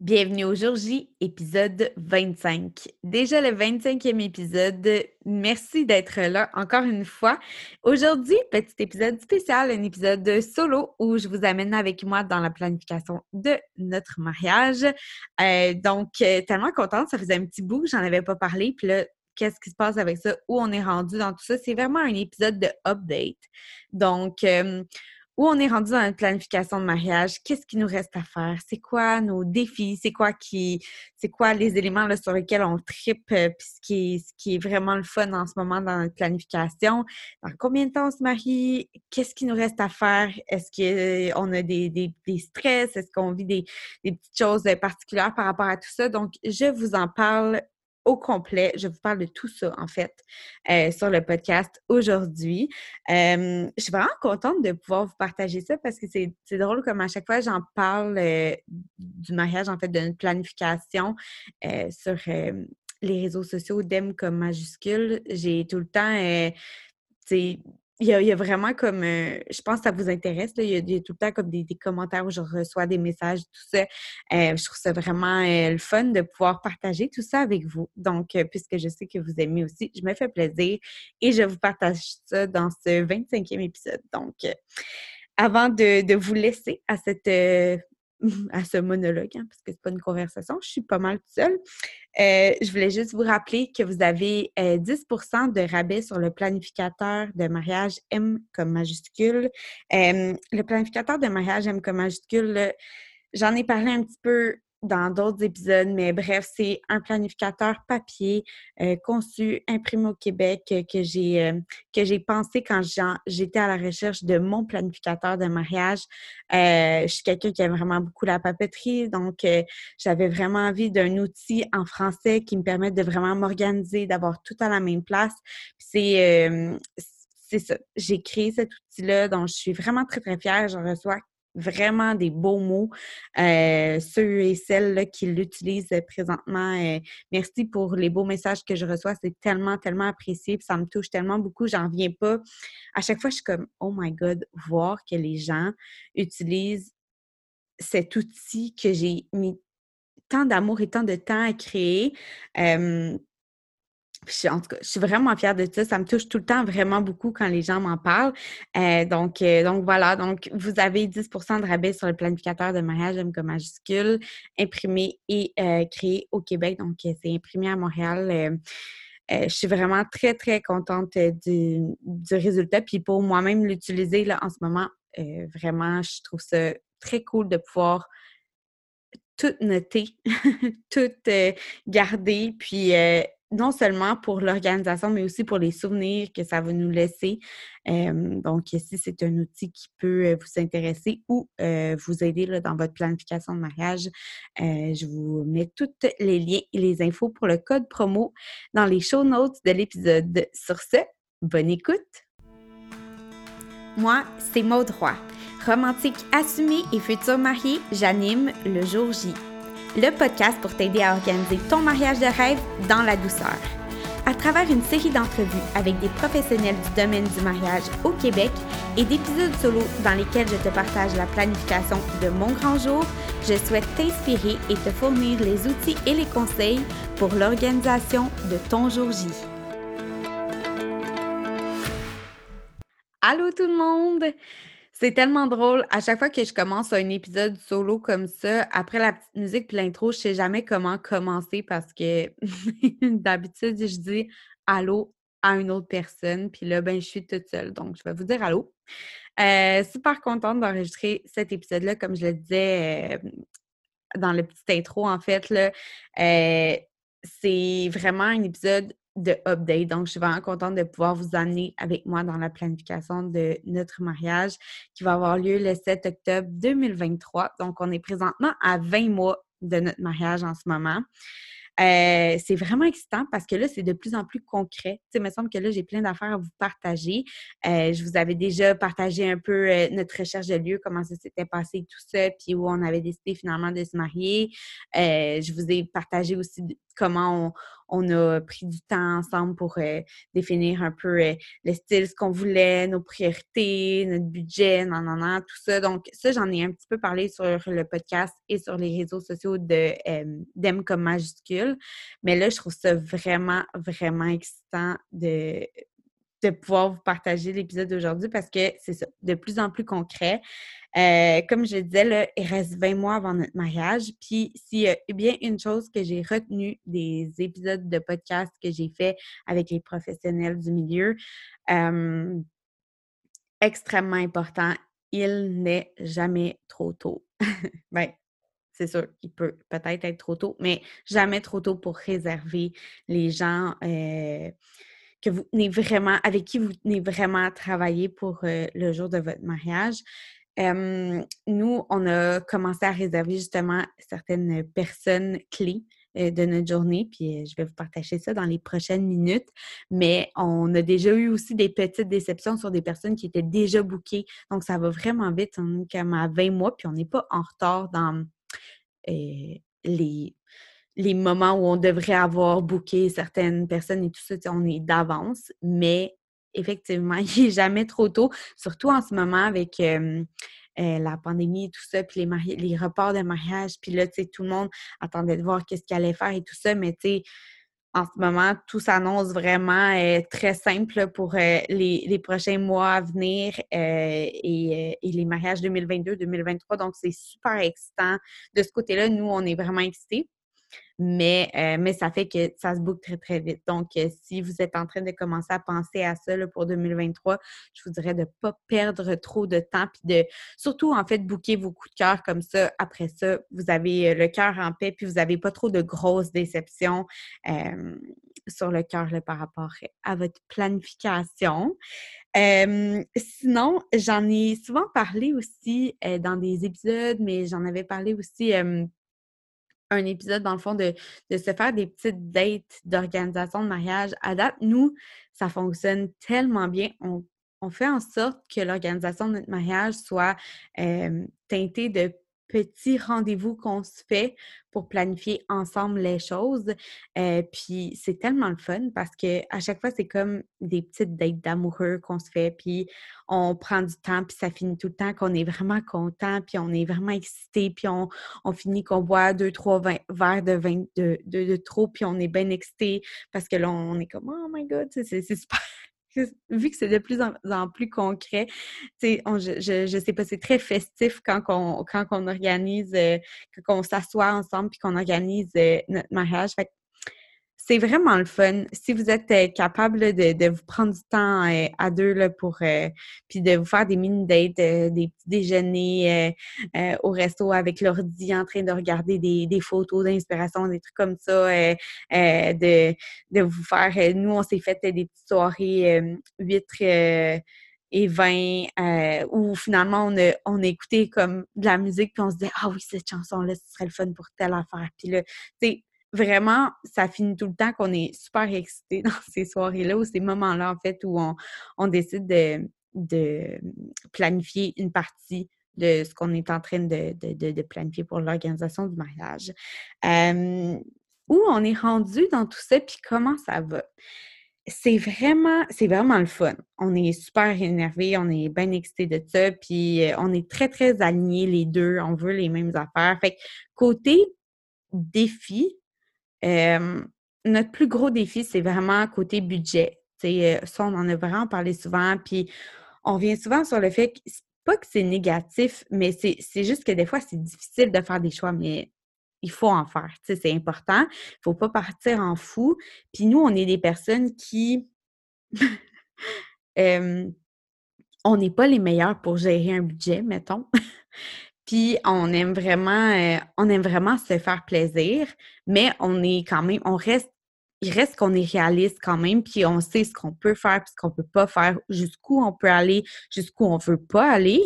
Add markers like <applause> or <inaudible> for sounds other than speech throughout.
Bienvenue au jour J, épisode 25. Déjà le 25e épisode. Merci d'être là encore une fois. Aujourd'hui, petit épisode spécial, un épisode solo où je vous amène avec moi dans la planification de notre mariage. Euh, donc, euh, tellement contente, ça faisait un petit bout, j'en avais pas parlé. Puis là, qu'est-ce qui se passe avec ça, où on est rendu dans tout ça? C'est vraiment un épisode de update. Donc, euh, où on est rendu dans notre planification de mariage, qu'est-ce qui nous reste à faire, c'est quoi nos défis, c'est quoi qui, c'est quoi les éléments sur lesquels on tripe, euh, puis ce qui, est, vraiment le fun en ce moment dans notre planification, dans combien de temps on se marie, qu'est-ce qui nous reste à faire, est-ce qu'on a des, stress, est-ce qu'on vit des petites choses particulières par rapport à tout ça? Donc, je vous en parle au complet. Je vous parle de tout ça, en fait, euh, sur le podcast aujourd'hui. je suis vraiment contente de pouvoir vous partager ça parce que c'est drôle comme à chaque fois, j'en parle euh, du mariage, en fait, de notre planification euh, sur les réseaux sociaux d'Em comme majuscule. J'ai tout le temps, il y, a, vraiment comme, euh, je pense que ça vous intéresse, il, y a, tout le temps comme des, commentaires où je reçois des messages, tout ça. Euh, je trouve ça vraiment euh, le fun de pouvoir partager tout ça avec vous. Donc, puisque je sais que vous aimez aussi, je me fais plaisir et je vous partage ça dans ce 25e épisode. Donc, avant de, de, vous laisser à cette <laughs> à ce monologue, hein, parce que c'est pas une conversation, je suis pas mal seule. Euh, je voulais juste vous rappeler que vous avez 10 euh, de rabais sur le planificateur de mariage M comme majuscule. Euh, le planificateur de mariage M comme majuscule, j'en ai parlé un petit peu dans d'autres épisodes, mais bref, c'est un planificateur papier euh, conçu, imprimé au Québec euh, que j'ai euh, que j'ai pensé quand j'étais à la recherche de mon planificateur de mariage. je suis quelqu'un qui aime vraiment beaucoup la papeterie, donc j'avais vraiment envie d'un outil en français qui me permette de vraiment m'organiser, d'avoir tout à la même place. C'est c'est ça. J'ai créé cet outil-là, dont je suis vraiment très, très fière. J'en reçois vraiment des beaux mots. Euh, ceux et celles qui l'utilisent présentement, euh, merci pour les beaux messages que je reçois. C'est tellement, tellement apprécié. ça me touche tellement beaucoup. J'en viens pas. À chaque fois, je suis comme, oh my God, voir que les gens utilisent cet outil que j'ai mis tant d'amour et tant de temps à créer. Euh, en tout cas, je suis vraiment fière de ça. Ça me touche tout le temps vraiment beaucoup quand les gens m'en parlent. Euh, donc, euh, donc voilà. Donc, vous avez 10% de rabais sur le planificateur de mariage M majuscule, imprimé et euh, créé au Québec. Donc, c'est imprimé à Montréal. je suis vraiment très, très contente du, du résultat. Puis pour moi-même l'utiliser là, en ce moment, vraiment, je trouve ça très cool de pouvoir tout noter, <laughs> tout garder, puis non seulement pour l'organisation, mais aussi pour les souvenirs que ça va nous laisser. donc, ici, c'est un outil qui peut euh, vous intéresser ou euh, vous aider dans votre planification de mariage. Euh, je vous mets tous les liens et les infos pour le code promo dans les show notes de l'épisode. Sur ce, bonne écoute! Moi, c'est Maud Roy. Romantique assumée et future mariée, j'anime le jour J le podcast pour t'aider à organiser ton mariage de rêve dans la douceur. À travers une série d'entrevues avec des professionnels du domaine du mariage au Québec et d'épisodes solo dans lesquels je te partage la planification de mon grand jour, je souhaite t'inspirer et te fournir les outils et les conseils pour l'organisation de ton jour J. Allô tout le monde! C'est tellement drôle. À chaque fois que je commence un épisode solo comme ça, après la petite musique puis l'intro, je sais jamais comment commencer parce que <laughs> d'habitude, je dis allô à une autre personne. Puis là, ben, je suis toute seule. Donc, je vais vous dire allô. Euh, super contente d'enregistrer cet épisode-là, comme je le disais euh, dans le petit intro, en fait. Là, euh, c'est vraiment un épisode de update. Donc, je suis vraiment contente de pouvoir vous amener avec moi dans la planification de notre mariage qui va avoir lieu le 7 octobre 2023. Donc, on est présentement à 20 mois de notre mariage en ce moment. Euh, c'est vraiment excitant parce que là, c'est de plus en plus concret. Tu il me semble que là, j'ai plein d'affaires à vous partager. Euh, je vous avais déjà partagé un peu euh, notre recherche de lieu, comment ça s'était passé tout ça, puis où on avait décidé finalement de se marier. je vous ai partagé aussi comment on, a pris du temps ensemble pour euh, définir un peu euh, le style, ce qu'on voulait, nos priorités, notre budget, nan, nan, nan, tout ça. Donc, ça, j'en ai un petit peu parlé sur le podcast et sur les réseaux sociaux de d'M comme majuscule. Mais là, je trouve ça vraiment, vraiment excitant de, de pouvoir vous partager l'épisode d'aujourd'hui parce que c'est ça, de plus en plus concret. Euh, comme je disais, il reste 20 mois avant notre mariage. Puis, s'il y a bien une chose que j'ai retenue des épisodes de podcast que j'ai fait avec les professionnels du milieu, euh, extrêmement important, il n'est jamais trop tôt. <laughs> ben, c'est sûr qu'il peut peut-être être trop tôt, mais jamais trop tôt pour réserver les gens. Euh, que vous tenez vraiment, avec qui vous tenez vraiment travailler pour euh, le jour de votre mariage. nous, on a commencé à réserver justement certaines personnes clés euh, de notre journée, puis euh, je vais vous partager ça dans les prochaines minutes. Mais on a déjà eu aussi des petites déceptions sur des personnes qui étaient déjà bookées. Donc, ça va vraiment vite. On est comme à 20 mois, puis on n'est pas en retard dans les les moments où on devrait avoir booké certaines personnes et tout ça, on est d'avance, mais effectivement, <laughs> il n'est jamais trop tôt, surtout en ce moment avec euh, la pandémie et tout ça, puis les, reports de mariage, puis là, tu sais, tout le monde attendait de voir qu'est-ce qu'il allait faire et tout ça, mais tu sais, en ce moment, tout s'annonce vraiment euh, très simple pour euh, les, prochains mois à venir et, et, les mariages 2022-2023. Donc, c'est super excitant. De ce côté-là, nous, on est vraiment excités. Mais, euh, mais ça fait que ça se boucle très, très vite. Donc, euh, si vous êtes en train de commencer à penser à ça pour 2023, je vous dirais de ne pas perdre trop de temps, puis de surtout, en fait, booker vos coups de cœur comme ça. Après ça, vous avez euh, le cœur en paix, puis vous n'avez pas trop de grosses déceptions sur le cœur par rapport à votre planification. sinon, j'en ai souvent parlé aussi dans des épisodes, mais j'en avais parlé aussi un épisode, dans le fond, de, se faire des petites dates d'organisation de mariage. À date, nous, ça fonctionne tellement bien. On, fait en sorte que l'organisation de notre mariage soit teintée de petits rendez-vous qu'on se fait pour planifier ensemble les choses. Euh, puis c'est tellement le fun parce que à chaque fois, c'est comme des petites dates d'amoureux qu'on se fait, puis on prend du temps, puis ça finit tout le temps qu'on est vraiment content, puis on est vraiment excité, puis on, finit qu'on boit deux, trois verres de vin de, de, trop, puis on est bien excité parce que là, est comme « Oh my God! » c'est super vu que c'est de plus en, plus concret, on, je, je, sais pas, c'est très festif quand on, quand organise, euh, quand on s'assoit ensemble puis qu'on organise euh, notre mariage. Fait c'est vraiment le fun. Si vous êtes euh, capable de, vous prendre du temps euh, à deux pour euh, puis de vous faire des mini-dates, des petits déjeuners au resto avec l'ordi en train de regarder des, photos d'inspiration, des trucs comme ça, de, vous faire. nous, on s'est fait des petites soirées huîtres et vin où finalement on a, comme de la musique puis on se dit ah oui cette chanson là ce serait le fun pour telle affaire puis là tu vraiment, ça finit tout le temps qu'on est super excité <laughs> dans ces soirées-là ou ces moments-là, en fait, où on, décide de, planifier une partie de ce qu'on est en train de, planifier pour l'organisation du mariage. où on est rendu dans tout ça, puis comment ça va? C'est vraiment, c'est vraiment le fun. On est super énervé, on est bien excité de ça, puis euh, on est très, très alignés les deux, on veut les mêmes affaires. Fait que côté défi, notre plus gros défi, c'est vraiment côté budget. Ça, on en a vraiment parlé souvent. Puis on vient souvent sur le fait que pas que c'est négatif, mais c'est juste que des fois, c'est difficile de faire des choix, mais il faut en faire. C'est important. Il ne faut pas partir en fou. Puis nous, on est des personnes qui. <laughs> on n'est pas les meilleurs pour gérer un budget, mettons. <laughs> Puis on aime vraiment, euh, on aime vraiment se faire plaisir, mais on est quand même, on reste, il reste qu'on est réaliste quand même, puis on sait ce qu'on peut faire, puis ce qu'on peut pas faire, jusqu'où on peut aller, jusqu'où on veut pas aller.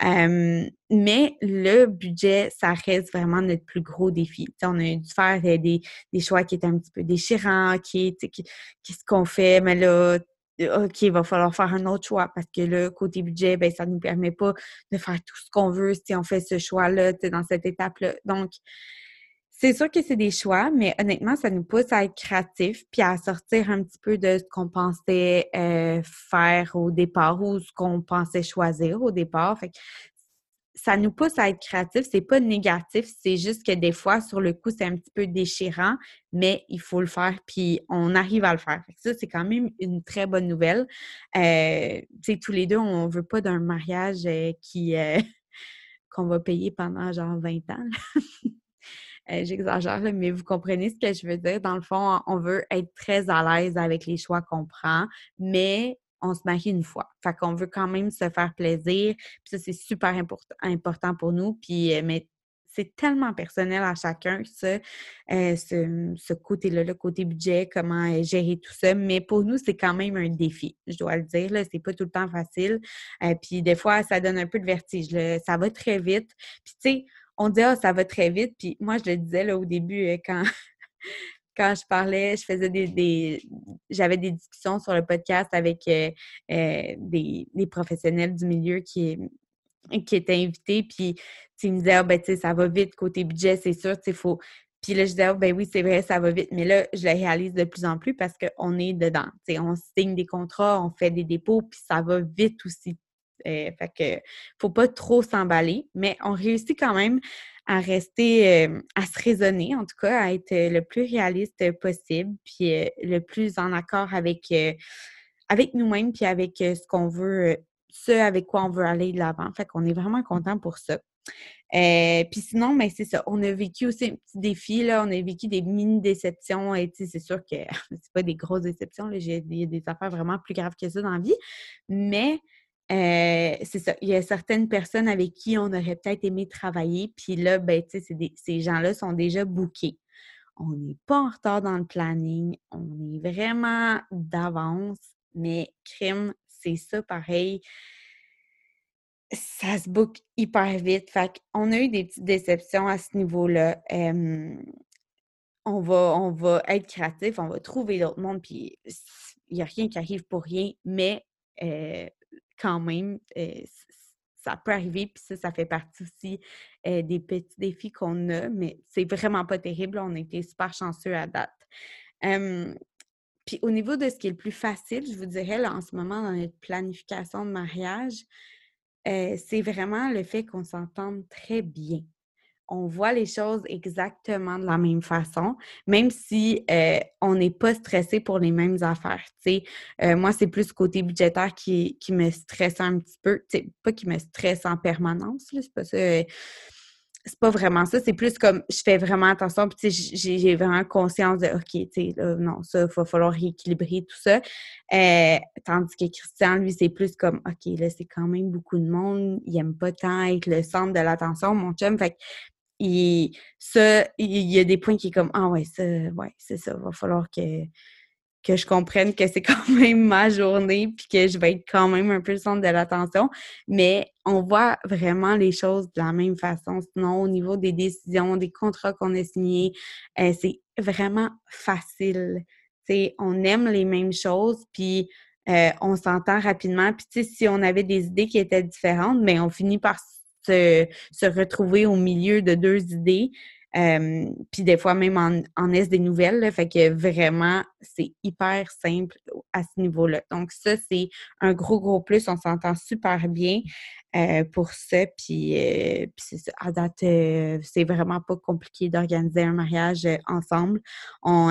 mais le budget, ça reste vraiment notre plus gros défi. on a dû faire des, des, choix qui étaient un petit peu déchirants, qui, qu'est-ce qu'on fait, mais là, OK, il va falloir faire un autre choix parce que le côté budget, ben, ça ne nous permet pas de faire tout ce qu'on veut si on fait ce choix-là, dans cette étape-là. Donc, C'est sûr que c'est des choix, mais honnêtement, ça nous pousse à être créatifs puis à sortir un petit peu de ce qu'on pensait euh, faire au départ ou ce qu'on pensait choisir au départ. Ça nous pousse à être créatifs. C'est pas négatif, c'est juste que des fois, sur le coup, c'est un petit peu déchirant, mais il faut le faire, puis on arrive à le faire. ça, c'est quand même une très bonne nouvelle. Euh, tous les deux, on veut pas d'un mariage euh, qui euh, <laughs> qu'on va payer pendant genre 20 ans. <laughs> Euh, j'exagère, mais vous comprenez ce que je veux dire. Dans le fond, on veut être très à l'aise avec les choix qu'on prend, mais on se marie une fois. Fait qu'on veut quand même se faire plaisir. Puis ça, c'est super important pour nous. Puis, euh, mais c'est tellement personnel à chacun, ça, euh, ce, côté-là, le côté budget, comment gérer tout ça. Mais pour nous, c'est quand même un défi, je dois le dire. Là, c'est pas tout le temps facile. puis des fois, ça donne un peu de vertige. Ça va très vite. Puis tu sais, on dit, ah, ça va très vite. Puis moi, je le disais là, au début, euh, quand, <laughs> quand je parlais, je faisais des, j'avais des discussions sur le podcast avec euh, euh, des, professionnels du milieu qui, qui étaient invités. Puis, ils me disaient, ah, ben, ça va vite côté budget, c'est sûr, tu faut. Puis là, je disais, ah, ben oui, c'est vrai, ça va vite. Mais là, je le réalise de plus en plus parce qu'on est dedans. on signe des contrats, on fait des dépôts, puis ça va vite aussi. Euh, fait que faut pas trop s'emballer, mais on réussit quand même à rester, euh, à se raisonner, en tout cas, à être le plus réaliste possible, puis euh, le plus en accord avec, avec nous-mêmes, puis avec ce qu'on veut, ce avec quoi on veut aller de l'avant. Fait qu'on est vraiment content pour ça. puis sinon, mais ben, c'est ça. On a vécu aussi un petit défi, là. On a vécu des mini-déceptions. Et c'est sûr que <laughs> c'est pas des grosses déceptions. Il y a des affaires vraiment plus graves que ça dans la vie. Mais euh, c'est ça. Il y a certaines personnes avec qui on aurait peut-être aimé travailler, puis là, ben, tu sais, ces gens-là sont déjà bookés. On n'est pas en retard dans le planning, on est vraiment d'avance, mais crime, c'est ça pareil. Ça se book hyper vite. Fait qu'on a eu des petites déceptions à ce niveau-là. on, va, on va être créatif, on va trouver d'autres mondes, puis il n'y a rien qui arrive pour rien, mais euh, quand même, ça peut arriver, puis ça, ça fait partie aussi des petits défis qu'on a, mais c'est vraiment pas terrible. On a été super chanceux à date. puis au niveau de ce qui est le plus facile, je vous dirais, là, en ce moment, dans notre planification de mariage, c'est vraiment le fait qu'on s'entende très bien on voit les choses exactement de la même façon, même si euh, on n'est pas stressé pour les mêmes affaires. Euh, moi, c'est plus côté budgétaire qui, qui me stresse un petit peu. pas qui me stresse en permanence, c'est pas ça. Euh, c'est pas vraiment ça, c'est plus comme je fais vraiment attention, puis j'ai vraiment conscience de OK, tu sais, non, ça, il va falloir rééquilibrer tout ça. tandis que Christian, lui, c'est plus comme OK, là, c'est quand même beaucoup de monde, il aime pas tant être le centre de l'attention, mon chum. Fait et ça, il y a des points qui est comme Ah ouais, ça, ouais, c'est ça, va falloir que, que je comprenne que c'est <laughs> quand même ma journée puis que je vais être quand même un peu le centre de l'attention. Mais on voit vraiment les choses de la même façon. Sinon, au niveau des décisions, des contrats qu'on a signés, euh, c'est vraiment facile. on aime les mêmes choses, puis euh, on s'entend rapidement. Puis, si on avait des idées qui étaient différentes, mais on finit par se, retrouver au milieu de deux idées. Euh, puis des fois même en, en est des nouvelles. fait que vraiment, c'est hyper simple à ce niveau-là. Donc ça, c'est un gros, gros plus. On s'entend super bien euh, pour ça. Puis, euh, À date, c'est vraiment pas compliqué d'organiser un mariage ensemble. On,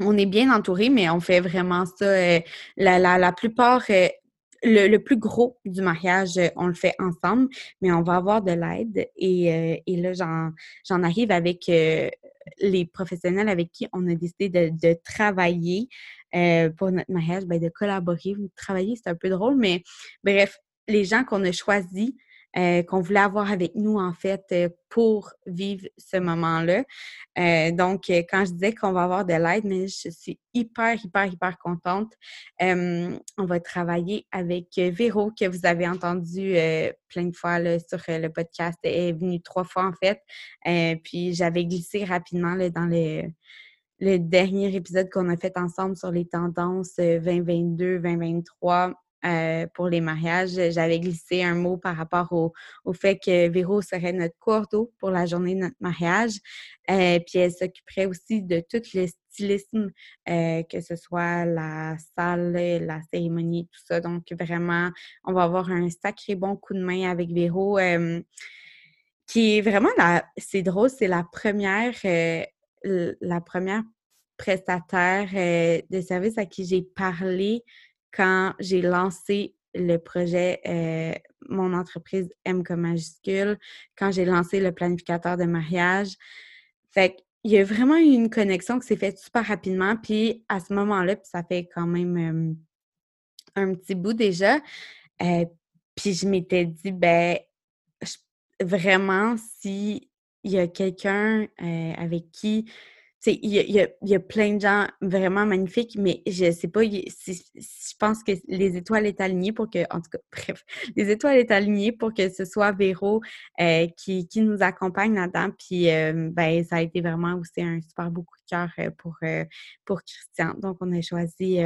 on est bien entouré, mais on fait vraiment ça. la, la, la plupart le, plus gros du mariage, euh, on le fait ensemble, mais on va avoir de l'aide. Et, euh, là, j'en arrive avec euh, les professionnels avec qui on a décidé de, travailler pour notre mariage, ben, de collaborer. Travailler, c'est un peu drôle, mais bref, les gens qu'on a choisis euh, qu'on voulait avoir avec nous, en fait, euh, pour vivre ce moment-là. Euh, donc, quand je disais qu'on va avoir de l'aide, mais je suis hyper, hyper, hyper contente. on va travailler avec Véro, que vous avez entendu plein de fois sur le podcast. Elle est venue trois fois, en fait. puis, j'avais glissé rapidement dans le le dernier épisode qu'on a fait ensemble sur les tendances 2022-2023 pour les mariages. J'avais glissé un mot par rapport au, au, fait que Véro serait notre cordeau pour la journée de notre mariage. puis elle s'occuperait aussi de tout le stylisme, que ce soit la salle, la cérémonie, tout ça. Donc, vraiment, on va avoir un sacré bon coup de main avec Véro qui est vraiment la. C'est drôle, c'est la première, la première prestataire euh, de service à qui j'ai parlé quand j'ai lancé le projet euh, Mon entreprise M comme majuscule, quand j'ai lancé le planificateur de mariage. Fait qu'il y a vraiment eu une connexion qui s'est faite super rapidement. Puis à ce moment-là, ça fait quand même un petit bout déjà. Euh, puis je m'étais dit, ben, vraiment, s'il y a quelqu'un avec qui il y a, plein de gens vraiment magnifiques, mais je sais pas, je pense que les étoiles est alignées pour que, en tout cas, <laughs> bref, les étoiles est alignées pour que ce soit Véro euh, qui, nous accompagne là-dedans. Puis, euh, ben, ça a été vraiment aussi un super beau coup euh, pour, pour Christian. Donc, on a choisi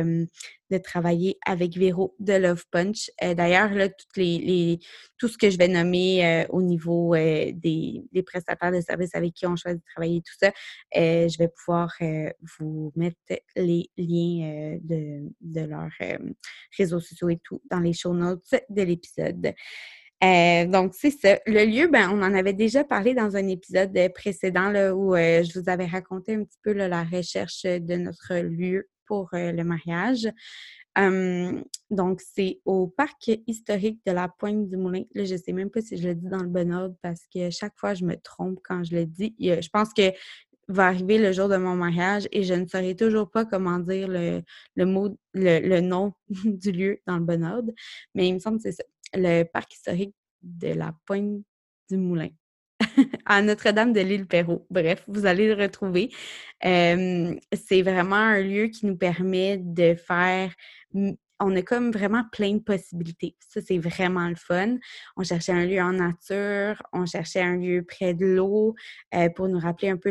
de travailler avec Véro de Love Punch. D'ailleurs, là, toutes les, tout ce que je vais nommer au niveau des, des, prestataires de services avec qui on choisit de travailler, tout ça, je vais pouvoir vous mettre les liens de, de leurs réseaux sociaux et tout dans les show notes de l'épisode. Donc, c'est ça. Le lieu, ben, on en avait déjà parlé dans un épisode précédent là, où je vous avais raconté un petit peu la recherche de notre lieu pour le mariage. donc, c'est au parc historique de la Pointe du Moulin. Là, je ne sais même pas si je le dis dans le bon ordre parce que chaque fois, je me trompe quand je le dis. Je pense que va arriver le jour de mon mariage et je ne saurais toujours pas comment dire le, mot, le, nom <laughs> du lieu dans le bon ordre. Mais il me semble que c'est ça. Le parc historique de la Pointe du Moulin. <laughs> à Notre-Dame de l'île Perrault. Bref, vous allez le retrouver. c'est vraiment un lieu qui nous permet de faire on a comme vraiment plein de possibilités. Ça, c'est vraiment le fun. On cherchait un lieu en nature, on cherchait un lieu près de l'eau euh, pour nous rappeler un peu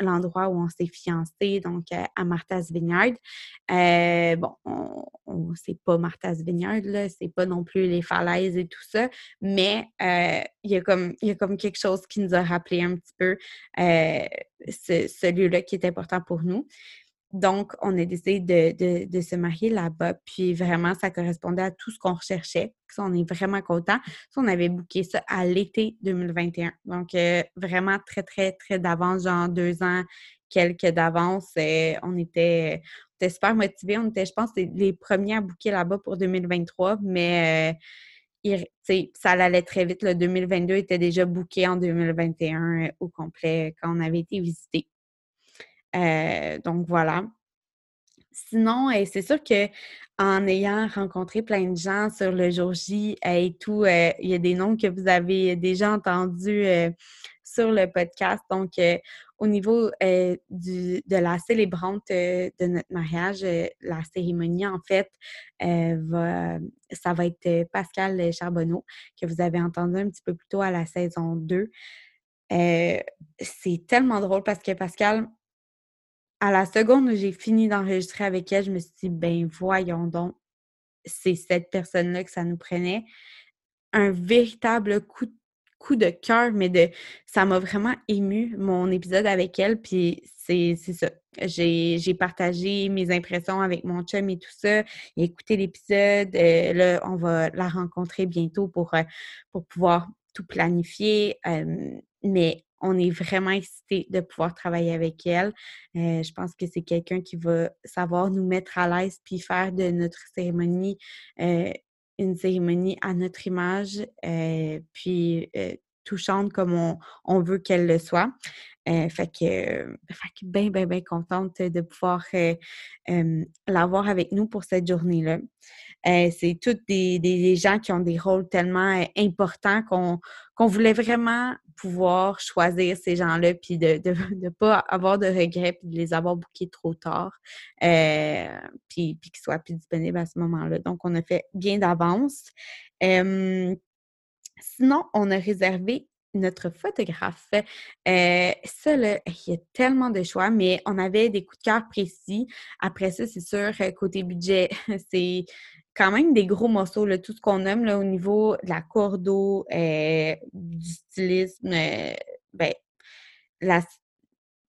l'endroit où on s'est fiancés, donc euh, à Martha's Vineyard. Euh, bon, on, c'est pas Martha's Vineyard, là, c'est pas non plus les falaises et tout ça, mais il y, a comme, quelque chose qui nous a rappelé un petit peu ce, ce lieu-là qui est important pour nous. Donc, on a décidé de, se marier là-bas. Puis vraiment, ça correspondait à tout ce qu'on recherchait. On est vraiment content. On avait booké ça à l'été 2021. Donc, euh, vraiment très, très, très d'avance, genre deux ans, quelques d'avance. Euh, on, était, super motivés. On était, je pense, les premiers à booker là-bas pour 2023, mais euh, ça allait très vite. Le 2022 était déjà booké en 2021 au complet quand on avait été visité. Euh, donc voilà. Sinon, euh, c'est sûr que en ayant rencontré plein de gens sur le jour J euh, et tout, il y a des noms que vous avez déjà entendus sur le podcast. Donc, au niveau de la célébrante de notre mariage, la cérémonie, en fait, ça va être Pascal Charbonneau, que vous avez entendu un petit peu plus tôt à la saison 2. c'est tellement drôle parce que Pascal, à la seconde où j'ai fini d'enregistrer avec elle, je me suis dit, ben voyons donc, c'est cette personne-là que ça nous prenait. Un véritable coup, de cœur, mais de ça m'a vraiment ému, mon épisode avec elle. Puis c'est ça. J'ai partagé mes impressions avec mon chum et tout ça. Écouté l'épisode. Euh, là, on va la rencontrer bientôt pour, euh, pour pouvoir tout planifier. mais on est vraiment excité de pouvoir travailler avec elle. Euh, je pense que c'est quelqu'un qui va savoir nous mettre à l'aise puis faire de notre cérémonie euh, une cérémonie à notre image, euh, puis touchante comme on, veut qu'elle le soit. fait que, fait bien, bien, bien contente de pouvoir l'avoir avec nous pour cette journée-là. Euh, c'est tous des, gens qui ont des rôles tellement euh, importants qu'on voulait vraiment pouvoir choisir ces gens-là, puis de ne <laughs> pas avoir de regrets, puis de les avoir bookés trop tard, euh, puis, puis qu'ils soient plus disponibles à ce moment-là. Donc, on a fait bien d'avance. Sinon, on a réservé notre photographe. Euh, ça, là, il y a tellement de choix, mais on avait des coups de cœur précis. Après ça, c'est sûr, euh, côté budget, <laughs> c'est quand même des gros morceaux, là, tout ce qu'on aime là, au niveau de la cordeau, euh, du stylisme, ben, la,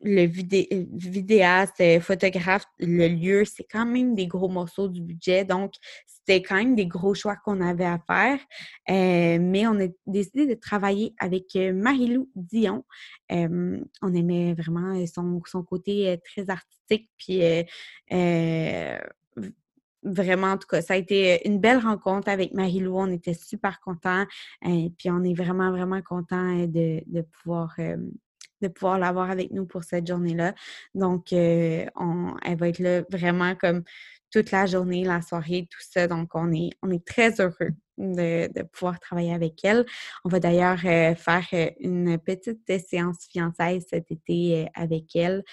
le vidé vidéaste, photographe, le lieu, c'est quand même des gros morceaux du budget. Donc, c'était quand même des gros choix qu'on avait à faire. Euh, mais on a décidé de travailler avec euh, Marilou Dion. Euh, on aimait vraiment son, son côté très artistique. Puis, vraiment, en tout cas, ça a été une belle rencontre avec Marilou. On était super contents. puis, on est vraiment, vraiment contents de, de pouvoir de pouvoir l'avoir avec nous pour cette journée-là. Donc, euh, on, elle va être là vraiment comme toute la journée, la soirée, tout ça. Donc, on est, on est très heureux de, pouvoir travailler avec elle. On va d'ailleurs euh, faire euh, une petite séance fiançailles cet été avec elle,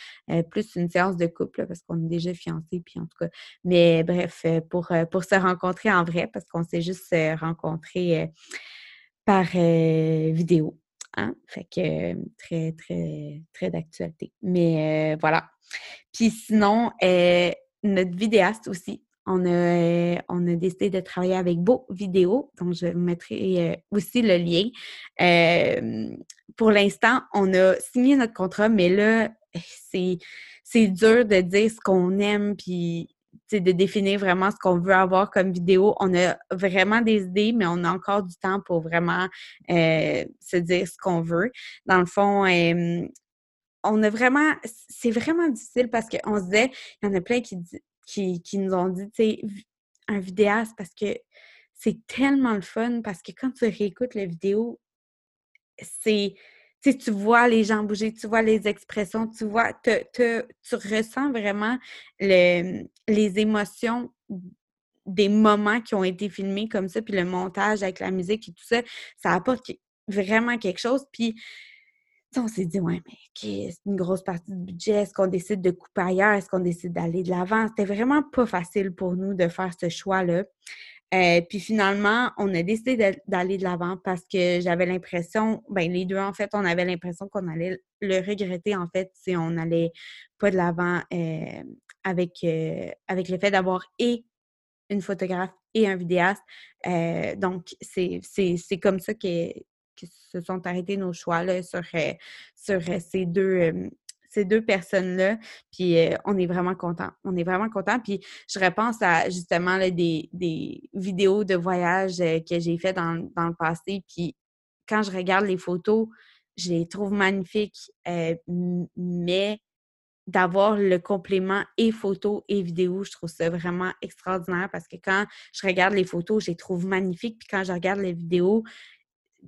plus une séance de couple parce qu'on est déjà fiancés, puis en tout cas. Mais bref, pour, pour se rencontrer en vrai, parce qu'on s'est juste rencontrés par vidéo. Hein? Fait que très, très, très d'actualité. Mais voilà. Puis sinon, notre vidéaste aussi, on a, on a décidé de travailler avec Beau Vidéo, donc je vous mettrai aussi le lien. pour l'instant, on a signé notre contrat, mais là, c'est, c'est dur de dire ce qu'on aime, puis de définir vraiment ce qu'on veut avoir comme vidéo. On a vraiment des idées, mais on a encore du temps pour vraiment euh, se dire ce qu'on veut. Dans le fond, on a vraiment, c'est vraiment difficile parce qu'on se disait, il y en a plein qui, qui, qui nous ont dit, tu sais, un vidéaste parce que c'est tellement le fun parce que quand tu réécoutes la vidéo, c'est tu vois les gens bouger, tu vois les expressions, tu vois, tu ressens vraiment les émotions des moments qui ont été filmés comme ça, puis le montage avec la musique et tout ça, ça apporte vraiment quelque chose. Puis, on s'est dit, ouais, mais c'est une grosse partie du budget. Est-ce qu'on décide de couper ailleurs? Est-ce qu'on décide d'aller de l'avant? C'était vraiment pas facile pour nous de faire ce choix-là. Euh, puis finalement, on a décidé d'aller de l'avant parce que j'avais l'impression, ben les deux en fait, on avait l'impression qu'on allait le regretter en fait si on n'allait pas de l'avant euh, avec, euh, avec le fait d'avoir et une photographe et un vidéaste. donc, c'est comme ça que, que, se sont arrêtés nos choix là, sur, sur ces deux ces deux personnes-là. Puis euh, on est vraiment content. On est vraiment content. Puis je repense à justement des, vidéos de voyage euh, que j'ai fait dans, le passé. Puis quand je regarde les photos, je les trouve magnifiques. Euh, mais d'avoir le complément et photo et vidéo, je trouve ça vraiment extraordinaire parce que quand je regarde les photos, je les trouve magnifiques. Puis quand je regarde les vidéos,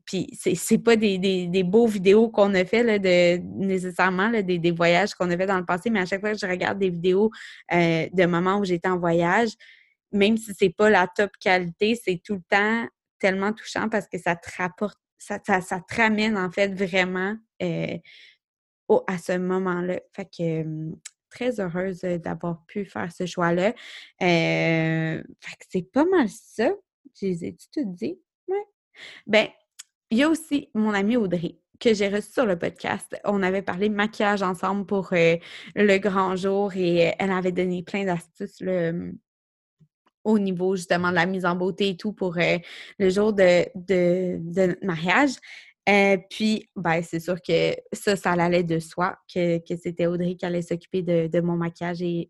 puis c'est pas des, des, beaux vidéos qu'on a fait de, nécessairement des, des, voyages qu'on a fait dans le passé, mais à chaque fois que je regarde des vidéos euh, de moments où j'étais en voyage, même si c'est pas la top qualité, c'est tout le temps tellement touchant parce que ça te rapporte, ça, ça, te ramène en fait vraiment euh, au, à ce moment-là. Fait que très heureuse d'avoir pu faire ce choix-là. Euh, fait que c'est pas mal ça. J'ai tout dit? Ouais. Ben, il y a aussi mon amie Audrey que j'ai reçue sur le podcast. On avait parlé maquillage ensemble pour euh, le grand jour et euh, elle avait donné plein d'astuces au niveau justement de la mise en beauté et tout pour euh, le jour de, de, mariage. puis, ben, c'est sûr que ça, ça allait de soi, que, c'était Audrey qui allait s'occuper de, mon maquillage et,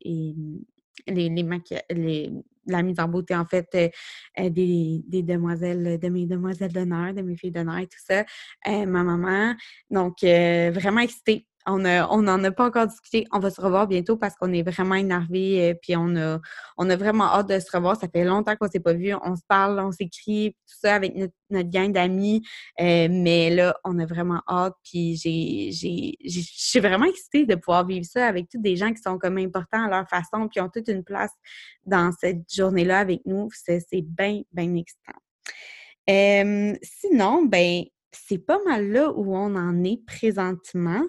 les, les, la mise en beauté, en fait, euh, euh, des, des, demoiselles, de mes demoiselles d'honneur, de mes filles d'honneur et tout ça, euh, ma maman. Donc, vraiment excitée on n'en a pas encore discuté. On va se revoir bientôt parce qu'on est vraiment énervés. Euh, puis on a, vraiment hâte de se revoir. Ça fait longtemps qu'on s'est pas vu. On se parle, on s'écrit, tout ça avec notre, gang d'amis. Euh, mais là, on a vraiment hâte. Puis je suis vraiment excitée de pouvoir vivre ça avec tous des gens qui sont comme importants à leur façon, puis ont toute une place dans cette journée-là avec nous. C'est bien, bien excitant. Euh, sinon, ben, c'est pas mal là où on en est présentement.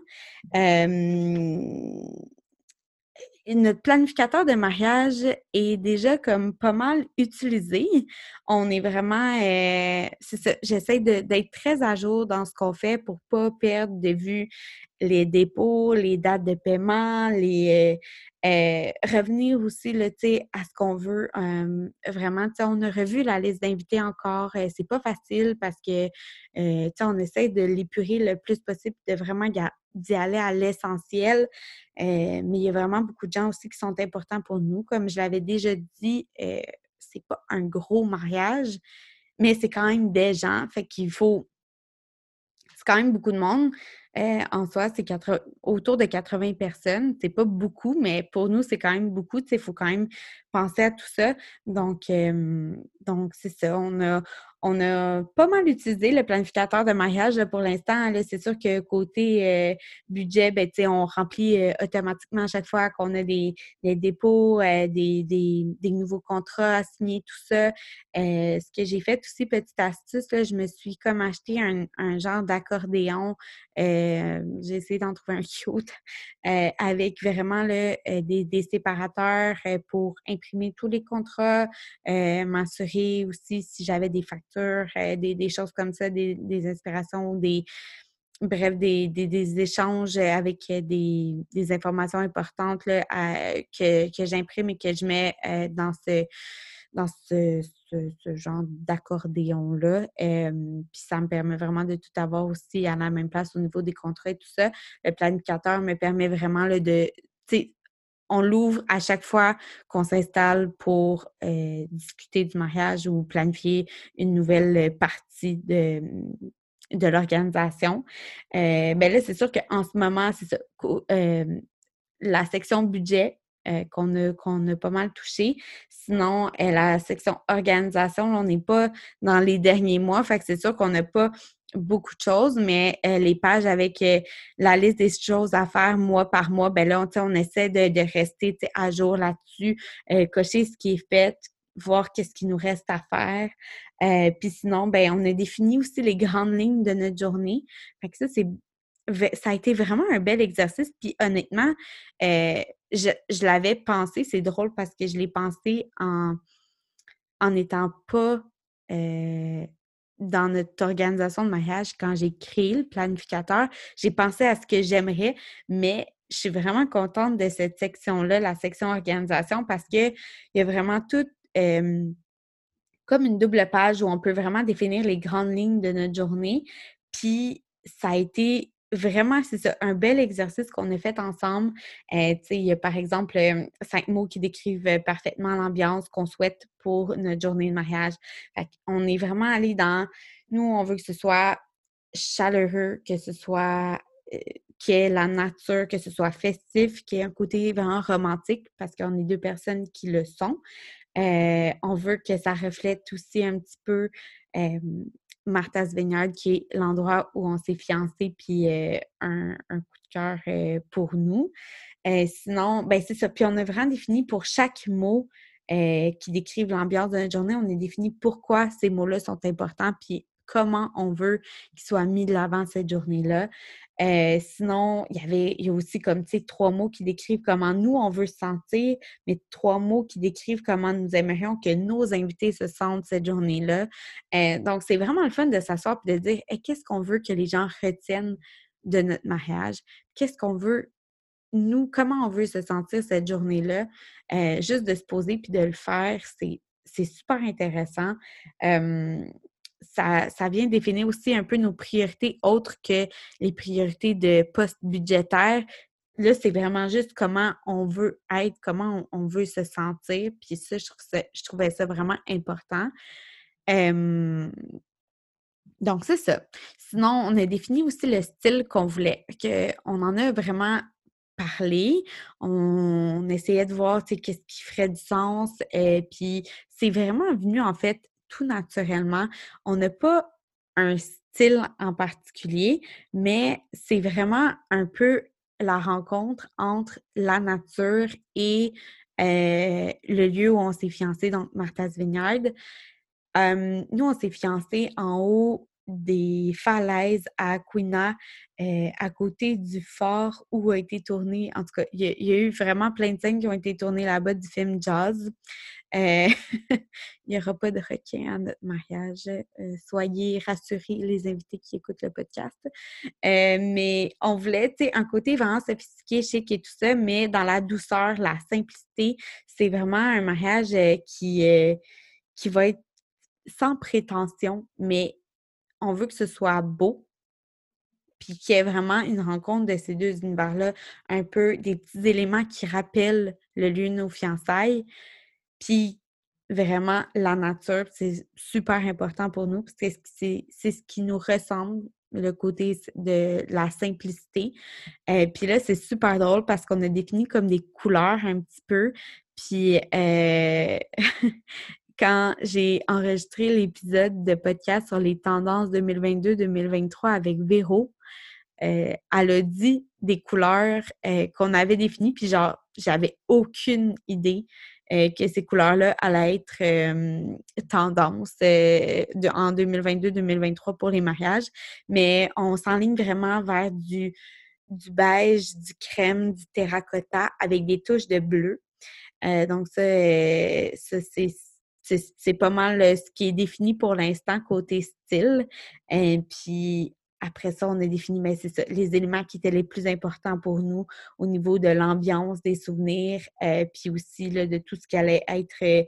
notre planificateur de mariage est déjà comme pas mal utilisé. On est vraiment, euh, j'essaie d'être très à jour dans ce qu'on fait pour pas perdre de vue les dépôts, les dates de paiement, les euh, euh, revenir aussi là, à ce qu'on veut. vraiment, on a revu la liste d'invités encore. c'est pas facile parce que on essaie de l'épurer le plus possible, de vraiment d'y aller à l'essentiel. mais il y a vraiment beaucoup de gens aussi qui sont importants pour nous. Comme je l'avais déjà dit, c'est pas un gros mariage, mais c'est quand même des gens. Fait qu'il faut. Quand même beaucoup de monde. Euh, en soi, c'est autour de 80 personnes. C'est pas beaucoup, mais pour nous, c'est quand même beaucoup. Il faut quand même penser à tout ça. Donc, donc c'est ça. On a, on a pas mal utilisé le planificateur de mariage pour l'instant. C'est sûr que côté euh, budget, ben, on remplit euh, automatiquement à chaque fois qu'on a des, dépôts, euh, des, nouveaux contrats à signer, tout ça. ce que j'ai fait aussi, petite astuce, je me suis comme acheté un, genre d'accordéon. j'ai essayé d'en trouver un cute avec vraiment des, des, séparateurs pour imprimer tous les contrats, m'assurer aussi si j'avais des factures euh, des, choses comme ça, des, inspirations, des, bref, des, échanges avec des, informations importantes que, j'imprime et que je mets euh, dans ce dans ce, genre d'accordéon-là. puis ça me permet vraiment de tout avoir aussi à la même place au niveau des contrats et tout ça. Le planificateur me permet vraiment de on l'ouvre à chaque fois qu'on s'installe pour euh, discuter du mariage ou planifier une nouvelle partie de, l'organisation. Euh, ben là, c'est sûr qu'en ce moment, c'est. Euh, la section budget qu'on a, qu'on a pas mal touché. Sinon, la section organisation, on n'est pas dans les derniers mois. Fait que c'est sûr qu'on n'a pas beaucoup de choses, mais euh, les pages avec euh, la liste des choses à faire mois par mois, ben là, on, on essaie de, rester à jour là-dessus, euh, cocher ce qui est fait, voir qu'est-ce qui nous reste à faire. Puis sinon, ben on a défini aussi les grandes lignes de notre journée. Fait que ça, c'est ça a été vraiment un bel exercice. Puis honnêtement, je, je l'avais pensé, c'est drôle parce que je l'ai pensé en en n'étant pas dans notre organisation de mariage, quand j'ai créé le planificateur, j'ai pensé à ce que j'aimerais, mais je suis vraiment contente de cette section-là, la section organisation, parce qu'il y a vraiment tout comme une double page où on peut vraiment définir les grandes lignes de notre journée. Puis ça a été vraiment, c'est ça, un bel exercice qu'on a fait ensemble. Euh, il y a par exemple cinq mots qui décrivent euh, parfaitement l'ambiance qu'on souhaite pour notre journée de mariage. on est vraiment allé dans, nous, on veut que ce soit chaleureux, que ce soit euh, qu'il y ait la nature, que ce soit festif, qu'il y ait un côté vraiment romantique, parce qu'on est deux personnes qui le sont. on veut que ça reflète aussi un petit peu Martha's Vineyard, qui est l'endroit où on s'est fiancés, puis euh, un, coup de cœur euh, pour nous. Euh, sinon, ben c'est ça. Puis on a vraiment défini pour chaque mot qui décrive l'ambiance de notre journée, on a défini pourquoi ces mots-là sont importants, puis comment on veut qu'ils soient mis de l'avant cette journée-là. Euh, sinon, il y avait a aussi comme trois mots qui décrivent comment nous on veut se sentir, mais trois mots qui décrivent comment nous aimerions que nos invités se sentent cette journée-là. Euh, donc c'est vraiment le fun de s'asseoir et de dire qu'est-ce qu'on veut que les gens retiennent de notre mariage, qu'est-ce qu'on veut nous, comment on veut se sentir cette journée-là? Euh, juste de se poser puis de le faire, c'est super intéressant ça, vient définir aussi un peu nos priorités autres que les priorités de poste budgétaire. Là, c'est vraiment juste comment on veut être, comment on, veut se sentir. Puis ça, je, trouvais ça vraiment important. donc, c'est ça. Sinon, on a défini aussi le style qu'on voulait. Que on en a vraiment parlé. On, essayait de voir qu'est-ce qui ferait du sens. Et puis, c'est vraiment venu, en fait, tout naturellement. On n'a pas un style en particulier, mais c'est vraiment un peu la rencontre entre la nature et euh, le lieu où on s'est fiancé, donc Martha's Vineyard. nous, on s'est fiancés en haut des falaises à Aquina, euh, à côté du fort où a été tourné, en tout cas, il y, a eu vraiment plein de scènes qui ont été tournées là-bas du film Jazz. Euh, <laughs> il n'y aura pas de requin à notre mariage. Euh, soyez rassurés, les invités qui écoutent le podcast. mais on voulait, tu sais, un côté vraiment sophistiqué, chic et tout ça, mais dans la douceur, la simplicité. C'est vraiment un mariage qui, qui va être sans prétention, mais on veut que ce soit beau, puis qu'il y ait vraiment une rencontre de ces deux univers-là, un peu des petits éléments qui rappellent le lieu de nos fiançailles, puis vraiment la nature, c'est super important pour nous, parce que c'est ce qui nous ressemble, le côté de la simplicité. Euh, puis là, c'est super drôle parce qu'on a défini comme des couleurs un petit peu, puis euh, <laughs> quand j'ai enregistré l'épisode de podcast sur les tendances 2022-2023 avec Véro, euh, elle a dit des couleurs qu'on avait définies, puis genre, j'avais aucune idée euh, que ces couleurs-là allaient être tendance de, en 2022-2023 pour les mariages. Mais on s'enligne vraiment vers du, beige, du crème, du terracotta avec des touches de bleu. donc ça, c'est pas mal euh, ce qui est défini pour l'instant côté style. Puis après ça, on a défini, mais c'est ça, les éléments qui étaient les plus importants pour nous au niveau de l'ambiance, des souvenirs, euh, puis aussi là, de tout ce qui allait être euh,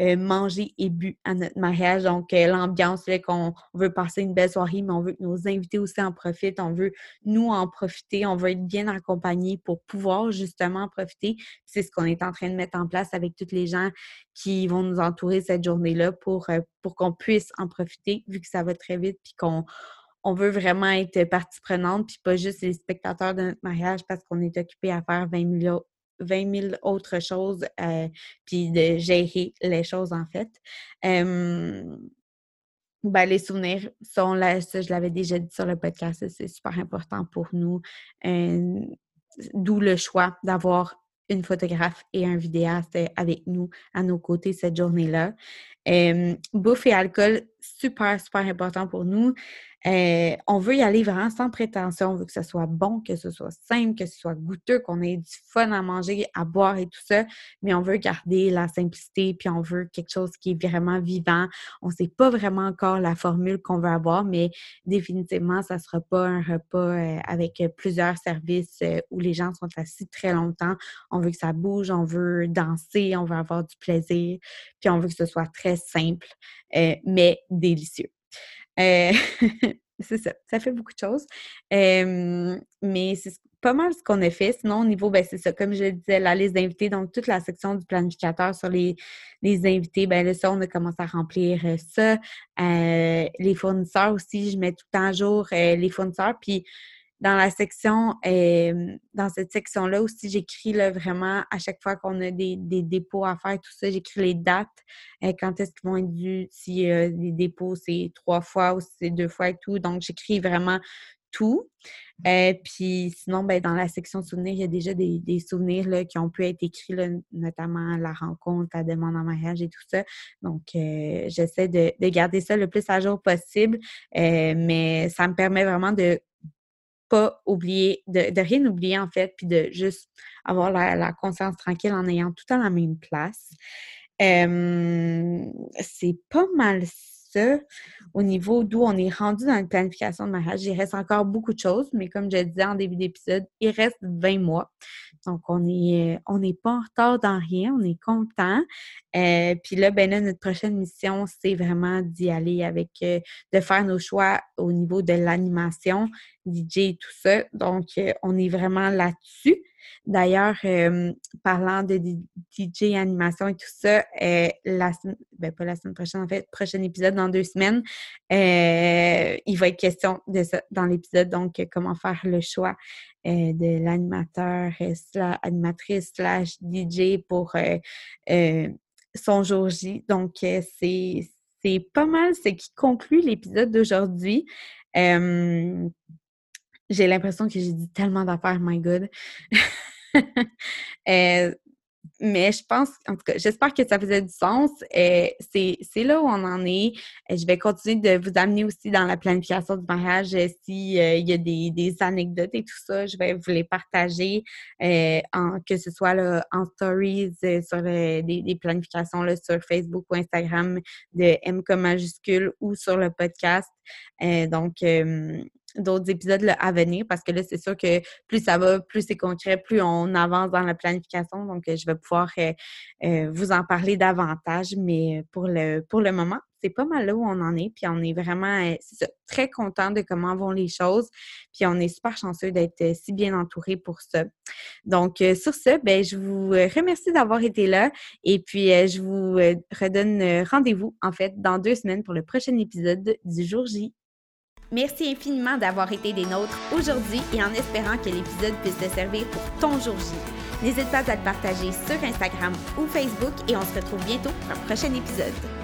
euh, manger et bu à notre mariage. Donc, l'ambiance qu'on veut passer une belle soirée, mais on veut que nos invités aussi en profitent. On veut, nous, en profiter. On veut être bien accompagnés pour pouvoir justement en profiter. C'est ce qu'on est en train de mettre en place avec tous les gens qui vont nous entourer cette journée-là pour, pour qu'on puisse en profiter, vu que ça va très vite, puis qu'on on veut vraiment être partie prenante, puis pas juste les spectateurs de notre mariage parce qu'on est occupé à faire 20 millions, 20 000 autres choses, euh, puis de gérer les choses en fait. Ben, les souvenirs sont là, ça je l'avais déjà dit sur le podcast, c'est super important pour nous. D'où le choix d'avoir une photographe et un vidéaste avec nous à nos côtés cette journée-là. bouffe et alcool, super, super important pour nous. Euh, on veut y aller vraiment sans prétention. On veut que ce soit bon, que ce soit simple, que ce soit goûteux, qu'on ait du fun à manger, à boire et tout ça. Mais on veut garder la simplicité, puis on veut quelque chose qui est vraiment vivant. On ne sait pas vraiment encore la formule qu'on veut avoir, mais définitivement, ça ne sera pas un repas euh, avec plusieurs services euh, où les gens sont assis très longtemps. On veut que ça bouge, on veut danser, on veut avoir du plaisir, puis on veut que ce soit très simple, mais délicieux. Euh, <laughs> c'est ça, ça fait beaucoup de choses. mais c'est pas mal ce qu'on a fait. Sinon, au niveau, ben, c'est ça, comme je le disais, la liste d'invités, donc toute la section du planificateur sur les, les invités, ben là, ça, on a commencé à remplir euh, ça. Euh, les fournisseurs aussi, je mets tout le temps à jour les fournisseurs. Puis dans la section, dans cette section-là aussi, j'écris vraiment à chaque fois qu'on a des, dépôts à faire, tout ça, j'écris les dates, euh, quand est-ce qu'ils vont être dus, si euh, les dépôts c'est trois fois ou c'est deux fois et tout. Donc, j'écris vraiment tout. Euh, puis sinon, ben, dans la section souvenirs, il y a déjà des, souvenirs là, qui ont pu être écrits, notamment la rencontre, la demande en mariage et tout ça. Donc, j'essaie de, garder ça le plus à jour possible, mais ça me permet vraiment de pas oublier, de, rien oublier en fait, puis de juste avoir la, conscience tranquille en ayant tout à la même place. c'est pas mal ça au niveau d'où on est rendu dans la planification de mariage. Il reste encore beaucoup de choses, mais comme je disais en début d'épisode, il reste 20 mois. Donc, on est, on n'est pas en retard dans rien, on est content. Euh, puis là, ben là, notre prochaine mission, c'est vraiment d'y aller avec, euh, de faire nos choix au niveau de l'animation, DJ et tout ça. Donc, euh, on est vraiment là-dessus. D'ailleurs, parlant de DJ animation et tout ça, la ben pas la semaine prochaine, en fait, prochain épisode dans deux semaines, il va être question de ça dans l'épisode, donc comment faire le choix de l'animateur, slash animatrice slash DJ pour son jour J. Donc, c'est pas mal ce qui conclut l'épisode d'aujourd'hui. J'ai l'impression que j'ai dit tellement d'affaires, my God. <laughs> mais je pense, en tout cas, j'espère que ça faisait du sens. Euh, c'est là où on en est. Euh, je vais continuer de vous amener aussi dans la planification du mariage. S'il y a des, anecdotes et tout ça, je vais vous les partager, en, que ce soit là, en stories, sur des, planifications là, sur Facebook ou Instagram de M comme majuscule ou sur le podcast. donc, d'autres épisodes à venir parce que là, c'est sûr que plus ça va, plus c'est concret, plus on avance dans la planification. Donc, je vais pouvoir euh, euh, vous en parler davantage. Mais pour le, moment, c'est pas mal là où on en est. Puis on est vraiment euh, très content de comment vont les choses. Puis on est super chanceux d'être si bien entouré pour ça. Donc, sur ce, ben, je vous remercie d'avoir été là. Et puis, je vous redonne rendez-vous, en fait, dans deux semaines pour le prochain épisode du jour J. Merci infiniment d'avoir été des nôtres aujourd'hui et en espérant que l'épisode puisse te servir pour ton jour J. N'hésite pas à le partager sur Instagram ou Facebook et on se retrouve bientôt pour un prochain épisode.